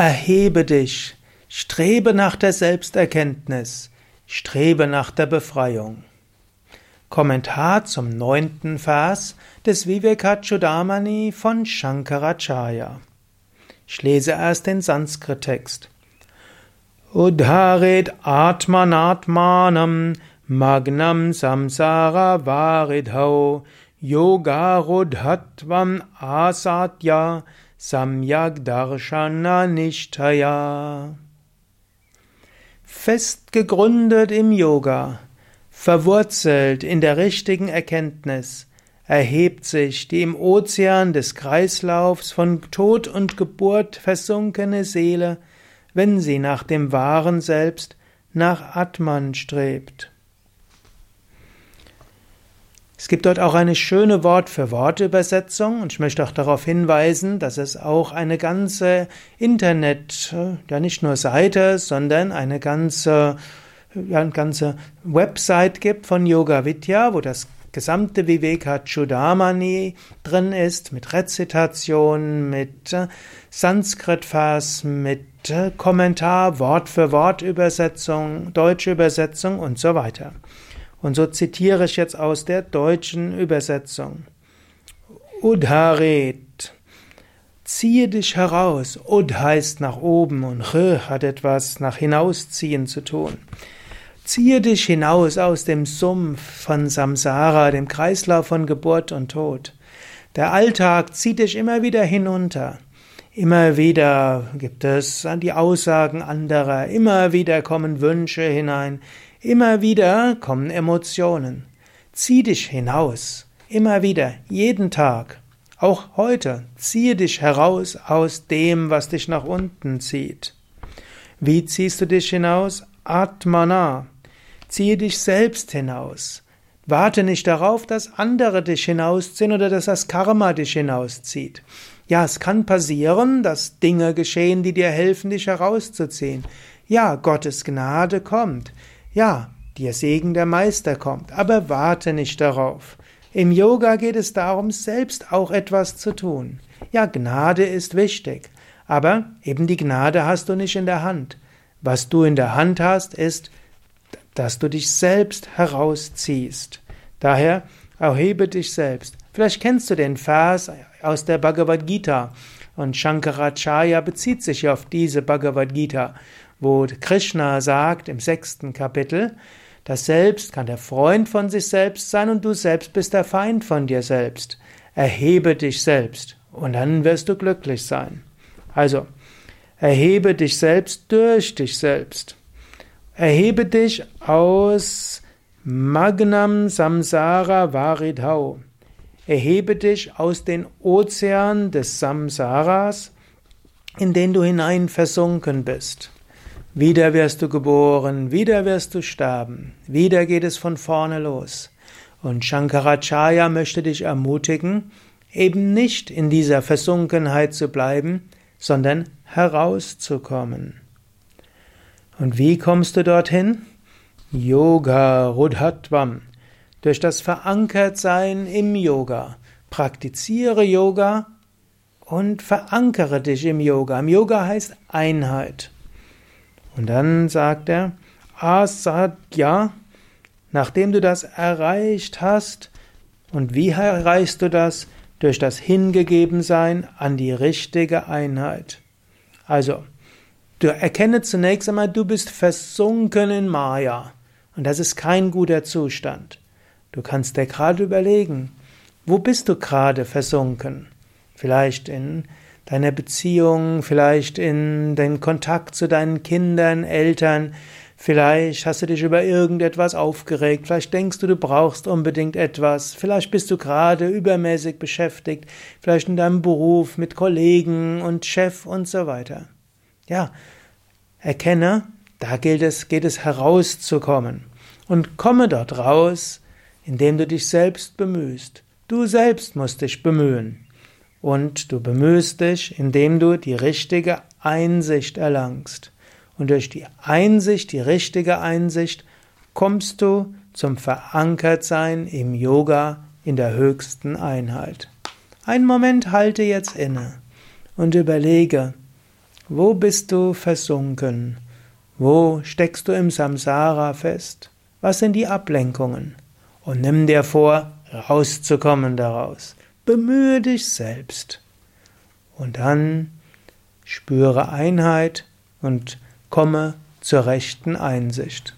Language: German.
Erhebe dich, strebe nach der Selbsterkenntnis, strebe nach der Befreiung. Kommentar zum neunten Vers des Vivekachudamani von Shankaracharya. Ich lese erst den Sanskrit-Text. Udharet Atmanatmanam Magnam Samsara Varidhau Yogarudhatvam Asatya Samyak Darshana Nishtaya. Fest gegründet im Yoga, verwurzelt in der richtigen Erkenntnis, erhebt sich die im Ozean des Kreislaufs von Tod und Geburt versunkene Seele, wenn sie nach dem wahren Selbst, nach Atman strebt. Es gibt dort auch eine schöne Wort-für-Wort-Übersetzung und ich möchte auch darauf hinweisen, dass es auch eine ganze Internet, ja nicht nur Seite, sondern eine ganze, ja, eine ganze Website gibt von Yoga Vidya, wo das gesamte Vivekachudamani drin ist, mit Rezitation, mit äh, Sanskrit-Vers, mit äh, Kommentar, Wort für Wort Übersetzung, deutsche Übersetzung und so weiter. Und so zitiere ich jetzt aus der deutschen Übersetzung. Udharet. Ziehe dich heraus. Ud heißt nach oben und Ch hat etwas nach hinausziehen zu tun. Ziehe dich hinaus aus dem Sumpf von Samsara, dem Kreislauf von Geburt und Tod. Der Alltag zieht dich immer wieder hinunter. Immer wieder gibt es die Aussagen anderer, immer wieder kommen Wünsche hinein, Immer wieder kommen Emotionen. Zieh dich hinaus. Immer wieder, jeden Tag. Auch heute, ziehe dich heraus aus dem, was dich nach unten zieht. Wie ziehst du dich hinaus? Atmana. Ziehe dich selbst hinaus. Warte nicht darauf, dass andere dich hinausziehen oder dass das Karma dich hinauszieht. Ja, es kann passieren, dass Dinge geschehen, die dir helfen, dich herauszuziehen. Ja, Gottes Gnade kommt. Ja, der Segen der Meister kommt, aber warte nicht darauf. Im Yoga geht es darum, selbst auch etwas zu tun. Ja, Gnade ist wichtig, aber eben die Gnade hast du nicht in der Hand. Was du in der Hand hast, ist, dass du dich selbst herausziehst. Daher erhebe dich selbst. Vielleicht kennst du den Vers aus der Bhagavad Gita und Shankaracharya bezieht sich auf diese Bhagavad Gita wo Krishna sagt im sechsten Kapitel, das Selbst kann der Freund von sich selbst sein und du selbst bist der Feind von dir selbst. Erhebe dich selbst und dann wirst du glücklich sein. Also, erhebe dich selbst durch dich selbst. Erhebe dich aus Magnam Samsara Varidhau. Erhebe dich aus den Ozean des Samsaras, in den du hinein versunken bist. Wieder wirst du geboren, wieder wirst du sterben, wieder geht es von vorne los. Und Shankaracharya möchte dich ermutigen, eben nicht in dieser Versunkenheit zu bleiben, sondern herauszukommen. Und wie kommst du dorthin? Yoga Rudhatvam. Durch das Verankertsein im Yoga. Praktiziere Yoga und verankere dich im Yoga. Im Yoga heißt Einheit. Und dann sagt er, Asadya, nachdem du das erreicht hast, und wie erreichst du das? Durch das Hingegebensein an die richtige Einheit. Also, du erkenne zunächst einmal, du bist versunken in Maya. Und das ist kein guter Zustand. Du kannst dir gerade überlegen, wo bist du gerade versunken? Vielleicht in deiner Beziehung, vielleicht in den Kontakt zu deinen Kindern, Eltern, vielleicht hast du dich über irgendetwas aufgeregt, vielleicht denkst du, du brauchst unbedingt etwas, vielleicht bist du gerade übermäßig beschäftigt, vielleicht in deinem Beruf mit Kollegen und Chef und so weiter. Ja, erkenne, da gilt es, geht es herauszukommen und komme dort raus, indem du dich selbst bemühst. Du selbst musst dich bemühen. Und du bemühst dich, indem du die richtige Einsicht erlangst. Und durch die Einsicht, die richtige Einsicht, kommst du zum Verankertsein im Yoga in der höchsten Einheit. Einen Moment halte jetzt inne und überlege, Wo bist du versunken? Wo steckst du im Samsara fest? Was sind die Ablenkungen? Und nimm dir vor, rauszukommen daraus. Bemühe dich selbst. Und dann spüre Einheit und komme zur rechten Einsicht.